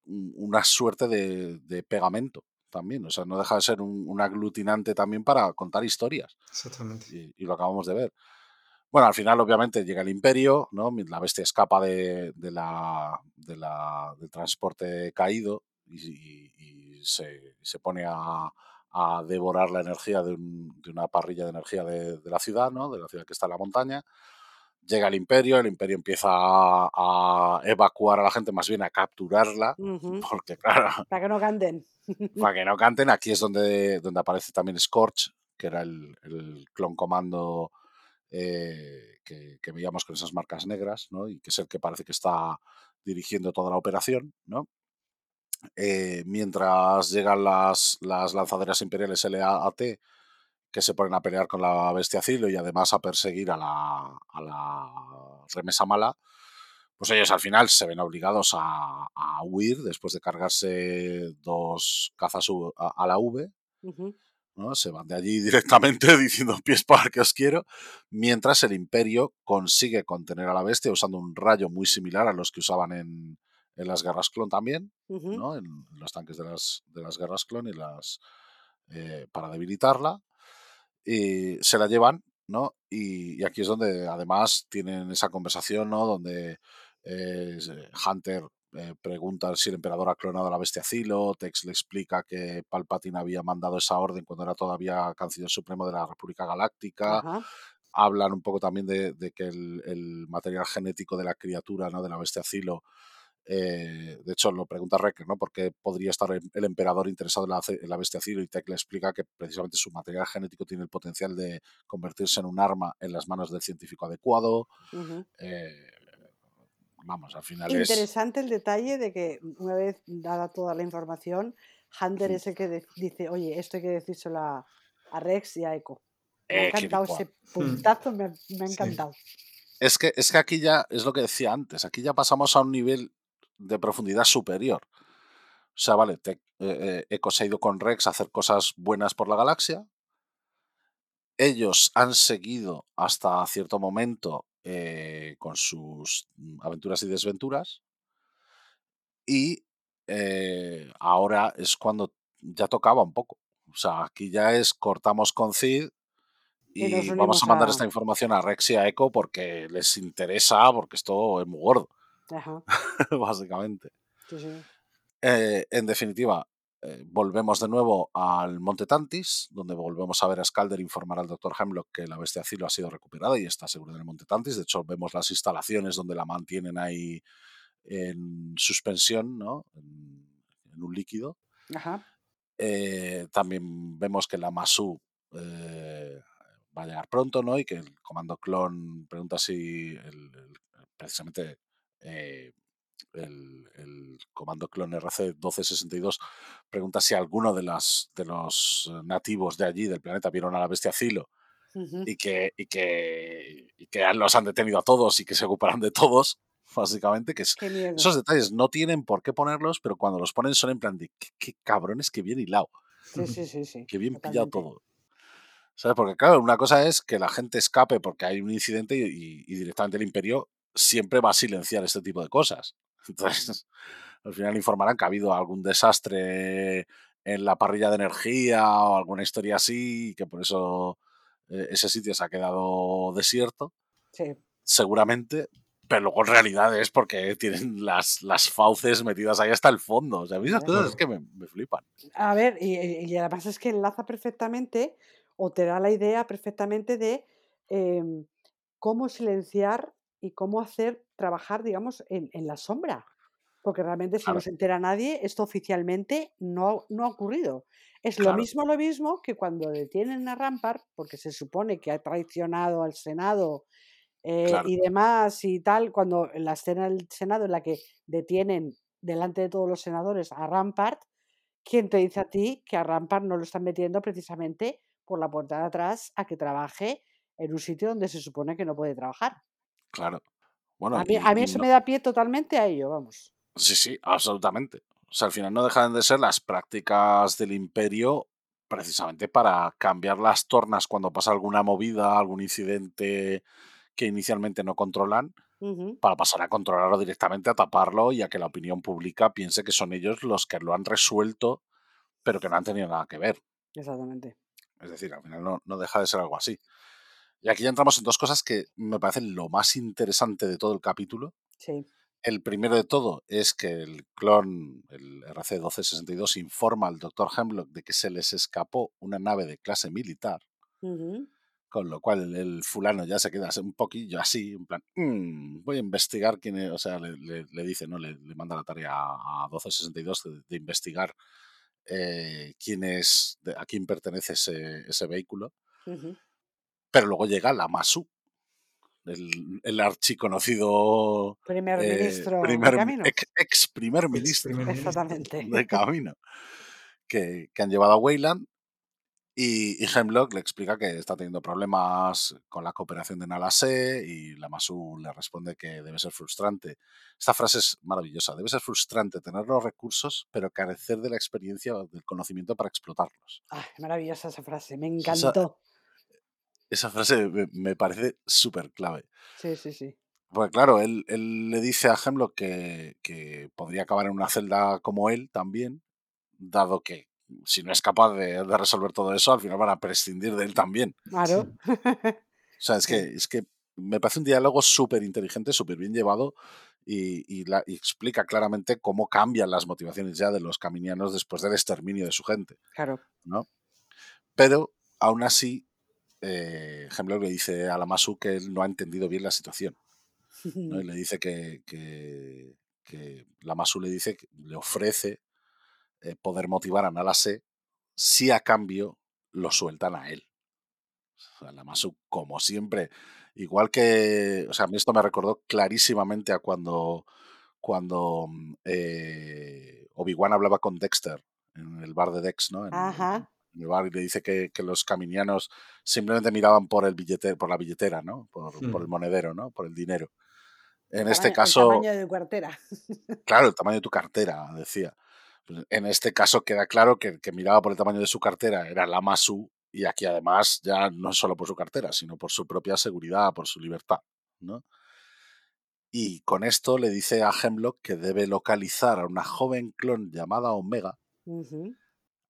un- una suerte de, de pegamento también, o sea, no deja de ser un, un aglutinante también para contar historias Exactamente. y, y lo acabamos de ver. Bueno, al final, obviamente, llega el Imperio, ¿no? La bestia escapa de, de la, de la- del transporte caído y, y- y se, se pone a, a devorar la energía de, un- de una parrilla de energía de, de la ciudad, ¿no? De la ciudad que está en la montaña. Llega el Imperio, el Imperio empieza a, a evacuar a la gente, más bien a capturarla, porque, claro, Para que no canten. para que no canten, aquí es donde, donde aparece también Scorch, que era el, el clon comando eh, que, que veíamos con esas marcas negras, ¿no? Y que es el que parece que está dirigiendo toda la operación, ¿no? Eh, mientras llegan las, las lanzaderas imperiales LAAT, que se ponen a pelear con la bestia Zilo y además a perseguir a la, a la remesa mala, pues ellos al final se ven obligados a, a huir después de cargarse dos cazas a, a la V. ¿no? Se van de allí directamente diciendo pies para que os quiero, mientras el imperio consigue contener a la bestia usando un rayo muy similar a los que usaban en, en las guerras clon también. ¿no? En los tanques de las, de las guerras clon y las eh, para debilitarla. Y se la llevan, ¿no? Y, y aquí es donde además tienen esa conversación, ¿no? Donde eh, Hunter eh, pregunta si el emperador ha clonado a la bestia Zilo, Tex le explica que Palpatine había mandado esa orden cuando era todavía canciller supremo de la República Galáctica. Ajá. Hablan un poco también de, de que el, el material genético de la criatura, ¿no? De la bestia Zilo, eh, de hecho, lo pregunta Recker, ¿no? ¿Por qué podría estar el, emperador interesado en la, en la, bestia Ciro? Y Tech le explica que precisamente su material genético tiene el potencial de convertirse en un arma en las manos del científico adecuado. Eh, vamos, al final Interesante el detalle de que una vez dada toda la información, Hunter Mm. es el que dice, oye, esto hay que decírselo a, a Rex y a Echo. Me ha Eh, encantado ese puntazo, me, ha- me ha Sí. encantado. es, que, es que aquí ya, es lo que decía antes, aquí ya pasamos a un nivel de profundidad superior. O sea, vale, Tech, eh, Echo se ha ido con Rex a hacer cosas buenas por la galaxia. Ellos han seguido hasta cierto momento eh, con sus aventuras y desventuras. Y eh, ahora es cuando ya tocaba un poco. O sea, aquí ya es cortamos con Cid Y vamos a mandar a- esta información a Rex y a Echo porque les interesa, porque esto es muy gordo, Ajá. básicamente. Sí, sí. Eh, en definitiva, eh, volvemos de nuevo al Monte Tantis, donde volvemos a ver a Scalder informar al Dr. Hemlock que la bestia Zilo ha sido recuperada y está segura en el Monte Tantis. De hecho, vemos las instalaciones donde la mantienen ahí en suspensión, ¿no? En, en un líquido. Ajá. Eh, también vemos que la Masu eh, va a llegar pronto, ¿no? Y que el comando clon pregunta si el- el- precisamente eh, el, el comando clon RC 1262 pregunta si alguno de, las, de los nativos de allí, del planeta, vieron a la bestia Zilo Ujú. y que, y que, y que los han detenido a todos y que se ocuparán de todos, básicamente, que es, Qué esos detalles no tienen por qué ponerlos, pero cuando los ponen son en plan de qué, qué cabrones que bien hilado, Sí, sí, sí, sí. que bien pillado todo. ¿Sabes? Porque claro, una cosa es que la gente escape porque hay un incidente y directamente el imperio siempre va a silenciar este tipo de cosas. Entonces, al final informarán que ha habido algún desastre en la parrilla de energía o alguna historia así y que por eso eh, ese sitio se ha quedado desierto, Sí. seguramente, pero luego en realidad es porque tienen las, las fauces metidas ahí hasta el fondo. O sea, a mí esas cosas es que me, me flipan. A ver, y, y- y además es que enlaza perfectamente o te da la idea perfectamente de em, cómo silenciar y cómo hacer trabajar, digamos, en, en la sombra. Porque realmente si no se entera nadie, esto oficialmente no, no ha ocurrido. Es lo mismo, lo mismo que cuando detienen a Rampart, porque se supone que ha traicionado al Senado eh, claro, y demás y tal, cuando en la escena del Senado en la que detienen delante de todos los senadores a Rampart, ¿quién te dice a ti que a Rampart no lo están metiendo precisamente por la puerta de atrás a que trabaje en un sitio donde se supone que no puede trabajar? Claro. Bueno, A mí, y, a mí y eso no, me da pie totalmente a ello, vamos. Sí, sí, absolutamente. O sea, al final no dejan de ser las prácticas del imperio precisamente para cambiar las tornas cuando pasa alguna movida, algún incidente que inicialmente no controlan, para pasar a controlarlo directamente, a taparlo y a que la opinión pública piense que son ellos los que lo han resuelto, pero que no han tenido nada que ver. Exactamente. Es decir, al final no, no deja de ser algo así. Y aquí ya entramos en dos cosas que me parecen lo más interesante de todo el capítulo. Sí. El primero de todo es que el clon, el RC-1262, informa al Dr. Hemlock de que se les escapó una nave de clase militar, con lo cual el, fulano ya se queda un poquillo así, en plan, "Mm, voy a investigar quién es, o sea, le, le- le dice, ¿no? Le, le manda la tarea a, a 1262 de, de investigar eh, quién es, de- a quién pertenece ese, ese vehículo. Pero luego llega la Masu, el, el archiconocido Primer eh, ministro de primer, ex, ex primer ministro. Exactamente. de camino que, que han llevado a Weyland y, y Hemlock le explica que está teniendo problemas con la cooperación de Nalase y la Masu le responde que debe ser frustrante. Esta frase es maravillosa. Debe ser frustrante tener los recursos pero carecer de la experiencia o del conocimiento para explotarlos. Ay, maravillosa esa frase, me encantó. esa frase me, me parece súper clave. Sí, sí, sí. Porque claro, él, él le dice a Hemlock que, que podría acabar en una celda como él también, dado que si no es capaz de, de resolver todo eso, al final van a prescindir de él también. Claro. O sea, es que, es que me parece un diálogo súper inteligente, súper bien llevado y, y la- y explica claramente cómo cambian las motivaciones ya de los caminianos después del exterminio de su gente, Claro. ¿no? Pero aún así, eh, Hemlock le dice a la Masu que él no ha entendido bien la situación. ¿no? Y le dice que, que, que le dice que le ofrece eh, poder motivar a Nalase si a cambio lo sueltan a él. O sea, la Masu, como siempre, igual que, o sea, a mí esto me recordó clarísimamente a cuando, cuando mm, eh, Obi-Wan hablaba con Dexter en el bar de Dex, ¿no? En- Ajá. El bar y le dice que, que los caminianos simplemente miraban por el billete, por la billetera, ¿no? Por, por el Hmm. monedero, ¿no? Por el dinero. El En este tamaño, el caso, tamaño de tu cartera. Claro, el tamaño de tu cartera, decía. Pues, En este caso queda claro que el que miraba por el tamaño de su cartera era la Masu y aquí además ya no solo por su cartera, sino por su propia seguridad, por su libertad, ¿no? Y con esto le dice a Hemlock que debe localizar a una joven clon llamada Omega, Ujú.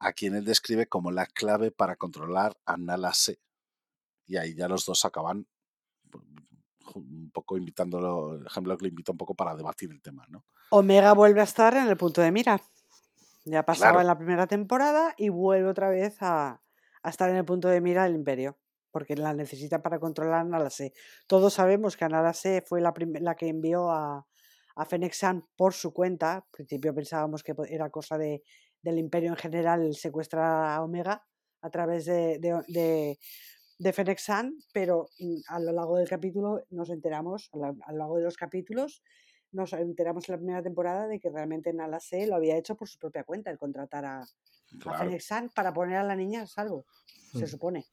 A quien él describe como la clave para controlar a Nala. Y ahí ya los dos acaban un poco invitándolo, Hemlock le invita un poco para debatir el tema, ¿no? Omega vuelve a estar en el punto de mira. Ya pasaba Claro, en la primera temporada y vuelve otra vez a, a estar en el punto de mira del Imperio, porque la necesita para controlar a Nalase. Todos sabemos que Nalase fue la, la que envió a, a Fennec por su cuenta. Al principio pensábamos que era cosa de, del Imperio en general el secuestrar a Omega a través de, de, de, de Fennec Shand, pero mm, a lo largo del capítulo nos enteramos, a, lo largo de los capítulos, nos enteramos en la primera temporada de que realmente Nala C lo había hecho por su propia cuenta, el contratar a, a Claro. Fennec para poner a la niña a salvo, se Mm. supone.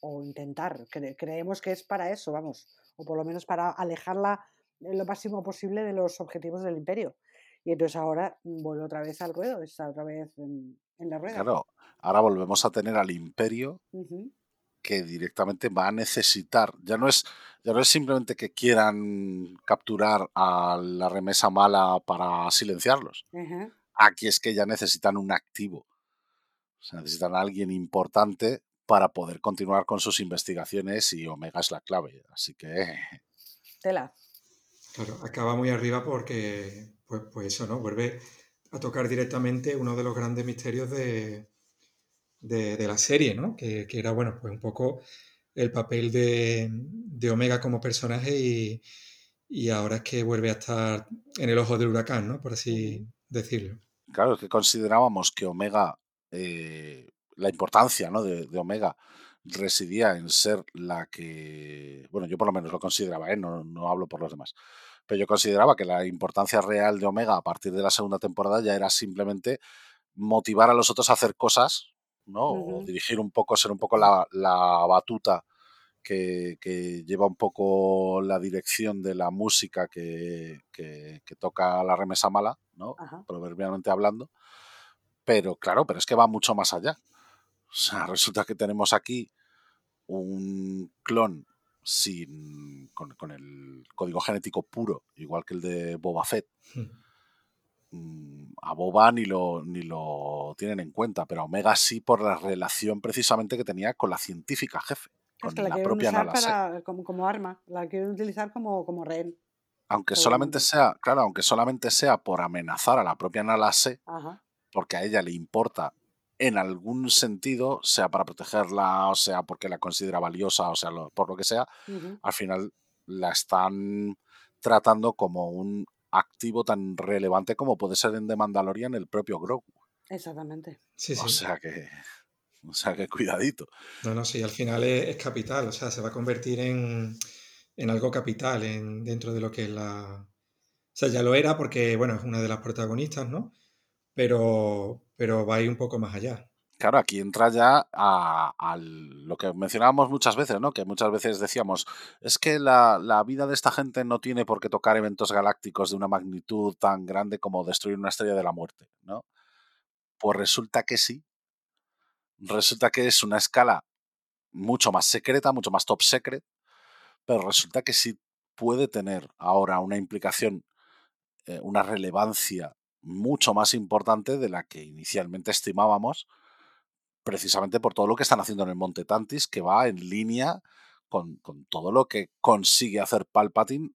O intentar. Cre- creemos que es para eso, vamos. O por lo menos para alejarla eh, lo máximo posible de los objetivos del imperio. Y entonces ahora vuelve otra vez al ruedo, está otra vez en, en la rueda. Claro, ahora volvemos a tener al imperio que directamente va a necesitar, ya no es, ya no es simplemente que quieran capturar a la remesa mala para silenciarlos. Aquí es que ya necesitan un activo. O sea, necesitan a alguien importante para poder continuar con sus investigaciones y Omega es la clave. Así que Tela. Claro, acaba muy arriba porque, pues, pues eso, ¿no? Vuelve a tocar directamente uno de los grandes misterios de, de- de la serie, ¿no? Que, que era, bueno, pues un poco el papel de, de Omega como personaje y, y ahora es que vuelve a estar en el ojo del huracán, ¿no? Por así decirlo. Claro, es que considerábamos que Omega, eh, la importancia ¿no? de, de Omega residía en ser la que, bueno, yo por lo menos lo consideraba, ¿eh? no, no hablo por los demás, pero yo consideraba que la importancia real de Omega a partir de la segunda temporada ya era simplemente motivar a los otros a hacer cosas, ¿no? O dirigir un poco, ser un poco la, la batuta que, que lleva un poco la dirección de la música que, que- que toca la remesa mala, ¿no? Ajá. Proverbialmente hablando. Pero claro, pero es que va mucho más allá. O sea, resulta que tenemos aquí un clon sin, con, con el código genético puro, igual que el de Boba Fett. Mm, A Boba ni lo, ni lo tienen en cuenta, pero a Omega sí por la relación precisamente que tenía con la científica jefe, Es con que la propia usar para, como, como arma, la quieren utilizar como, como rehén. Aunque solamente sea, claro, aunque solamente sea por amenazar a la propia Nala Se, Ajá. porque a ella le importa en algún sentido, sea para protegerla, o sea porque la considera valiosa, o sea lo- por lo que sea, al final la están tratando como un activo tan relevante como puede ser en The Mandalorian el propio Grogu. Exactamente. Sí, O sí. sea que, o sea que cuidadito. No, no, sí, al final es, es capital, o sea, se va a convertir en, en algo capital en, dentro de lo que es la... O sea, ya lo era porque, bueno, es una de las protagonistas, ¿no? Pero, pero va a ir un poco más allá. Claro, aquí entra ya a, lo que mencionábamos muchas veces, ¿no? Que muchas veces decíamos, es que la, la vida de esta gente no tiene por qué tocar eventos galácticos de una magnitud tan grande como destruir una estrella de la muerte, ¿no? Pues resulta que sí. Resulta que es una escala mucho más secreta, mucho más top secret, pero resulta que sí puede tener ahora una implicación, eh, una relevancia mucho más importante de la que inicialmente estimábamos, precisamente por todo lo que están haciendo en el Monte Tantis, que va en línea con, con todo lo que consigue hacer Palpatine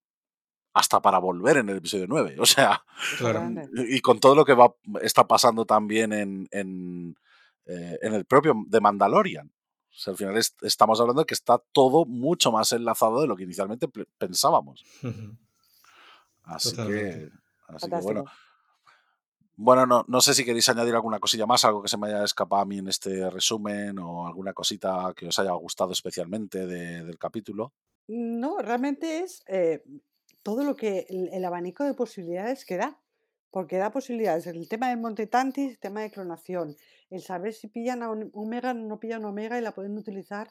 hasta para volver en el episodio 9. O sea, Claro. Y con todo lo que va, está pasando también en, en, eh, en el propio de Mandalorian. O sea, al final es- estamos hablando de que está todo mucho más enlazado de lo que inicialmente pensábamos. Así Totalmente. que, así que bueno. Bueno, no, no sé si queréis añadir alguna cosilla más, algo que se me haya escapado a mí en este resumen o alguna cosita que os haya gustado especialmente de- del capítulo. No, realmente es eh, todo lo que el, abanico de posibilidades que da. Porque da posibilidades. El tema del Monte Tantis, el tema de clonación, el saber si pillan a un Omega o no pillan a Omega y la pueden utilizar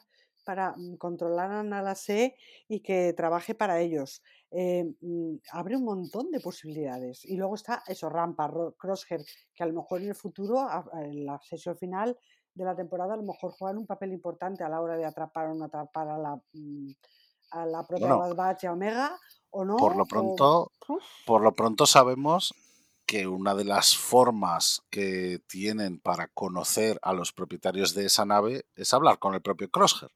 para mm, controlar a Nala Se y que trabaje para ellos. Eh, mm, abre un montón de posibilidades. Y luego está eso, Rampa, Ro- Crosshair, que a lo mejor en el futuro, en la sesión final de la temporada, a lo mejor juegan un papel importante a la hora de atrapar o no atrapar a la, mm, a la propia Bueno, Bad Omega, o no. por lo pronto, por lo pronto sabemos que una de las formas que tienen para conocer a los propietarios de esa nave es hablar con el propio Crosshair,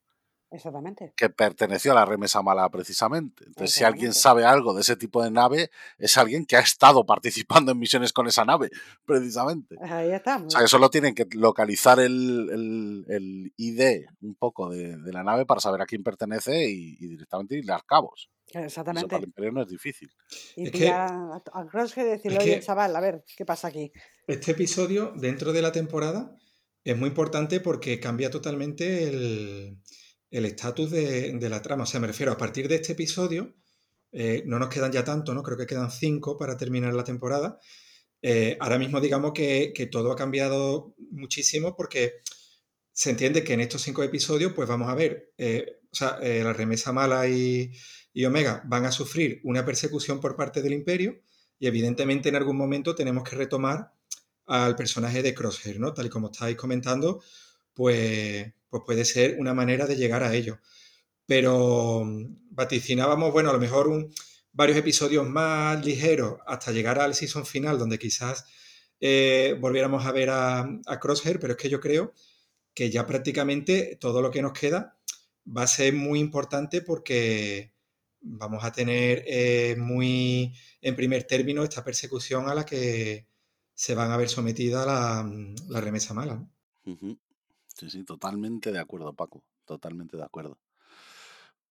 exactamente. que perteneció a la remesa mala precisamente. Entonces, si alguien Exactamente. sabe algo de ese tipo de nave, es alguien que ha estado participando en misiones con esa nave, precisamente. Ahí O estamos. sea, que solo tienen que localizar el, el- el ID un poco de, de la nave para saber a quién pertenece y, y directamente irle a cabos. Eso para el Exactamente. Imperio no es difícil. Y Es que- pillar a, y decirle, es oye, que- chaval, a ver, ¿qué pasa aquí? Este episodio, dentro de la temporada, es muy importante porque cambia totalmente el el estatus de, la trama. O sea, me refiero, a partir de este episodio, eh, no nos quedan ya tanto, ¿no? Creo que quedan cinco para terminar la temporada. Eh, ahora mismo digamos que, todo ha cambiado muchísimo porque se entiende que en estos cinco episodios pues vamos a ver, eh, o sea, la remesa mala y, y Omega van a sufrir una persecución por parte del imperio y evidentemente en algún momento tenemos que retomar al personaje de Crosshair, ¿no? Tal y como estáis comentando, pues, pues puede ser una manera de llegar a ello. Pero mm, vaticinábamos, bueno, a lo mejor varios episodios más ligeros hasta llegar al season final, donde quizás eh, volviéramos a ver a, a, Crosshair, pero es que yo creo que ya prácticamente todo lo que nos queda va a ser muy importante porque vamos a tener eh, muy en primer término esta persecución a la que se van a ver sometida la, la remesa mala. Sí, sí, totalmente de acuerdo, Paco. Totalmente de acuerdo.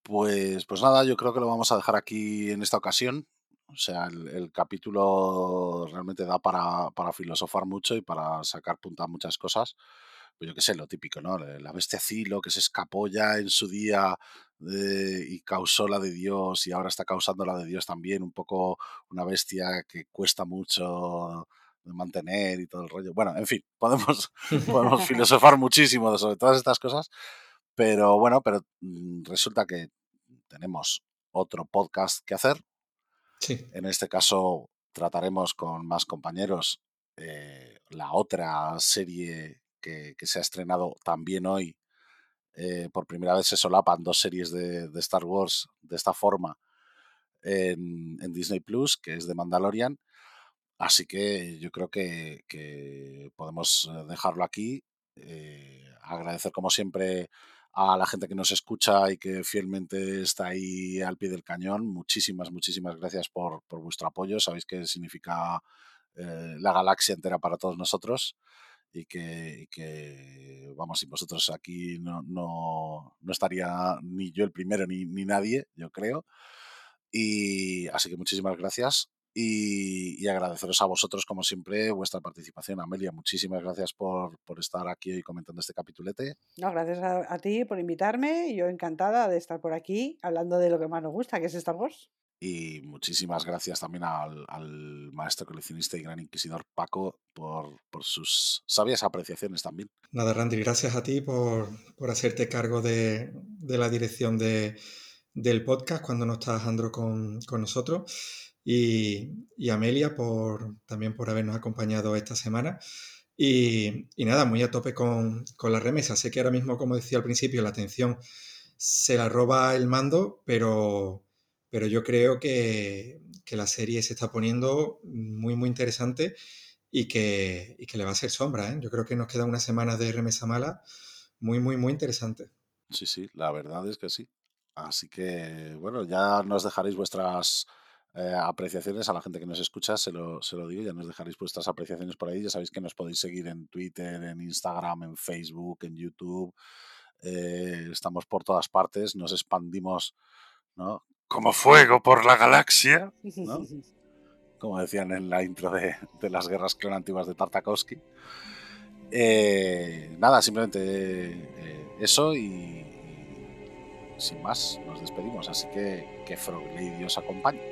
Pues, pues nada, yo creo que lo vamos a dejar aquí en esta ocasión. O sea, el, capítulo realmente da para, para, filosofar mucho y para sacar punta a muchas cosas. Pues yo qué sé, lo típico, ¿no? La bestia Cilo que se escapó ya en su día eh, y causó la de Dios y ahora está causando la de Dios también. Un poco una bestia que cuesta mucho de mantener y todo el rollo. Bueno, en fin, podemos, podemos filosofar muchísimo sobre todas estas cosas, pero bueno, pero mm, resulta que tenemos otro podcast que hacer. Sí. En este caso trataremos con más compañeros eh, la otra serie que, se ha estrenado también hoy. Eh, por primera vez se solapan dos series de, Star Wars de esta forma en, en Disney Plus, que es de Mandalorian Así que yo creo que, podemos eh, dejarlo aquí. Eh, agradecer como siempre a la gente que nos escucha y que fielmente está ahí al pie del cañón. Muchísimas, muchísimas gracias por, vuestro apoyo. Sabéis que significa eh, la galaxia entera para todos nosotros y que, vamos, sin vosotros aquí no, no, estaría ni yo el primero ni, ni nadie, yo creo. Y así que muchísimas gracias y, agradeceros a vosotros, como siempre, vuestra participación. Amelia, muchísimas gracias por, estar aquí hoy comentando este capitulete. No, gracias a, ti por invitarme. Yo encantada de estar por aquí hablando de lo que más nos gusta, que es Star Wars. Y muchísimas gracias también al, maestro coleccionista y gran inquisidor Paco por, sus sabias apreciaciones también. Nada, Randy, gracias a ti por, hacerte cargo de, la dirección de, del podcast cuando no estás, Andro, con, con nosotros y, Amelia por, también por habernos acompañado esta semana. Y, nada, muy a tope con, con, la remesa. Sé que ahora mismo, como decía al principio, la atención se la roba el mando, pero, pero yo creo que, que la serie se está poniendo muy, muy interesante y que, y que le va a hacer sombra. ¿eh? Yo creo que nos queda una semana de remesa mala muy, muy, muy interesante. Sí, sí, la verdad es que sí. Así que, bueno, ya nos dejaréis vuestras eh, apreciaciones a la gente que nos escucha, se lo, se lo digo, ya nos dejaréis vuestras apreciaciones por ahí, ya sabéis que nos podéis seguir en Twitter, en Instagram, en Facebook, en YouTube, eh, estamos por todas partes, nos expandimos, ¿no? Como fuego por la galaxia, ¿no? Como decían en la intro de, de las guerras clon antiguas de Tartakovsky. Eh, nada, simplemente eso y, sin más nos despedimos. Así que que Frog Lady os acompañe.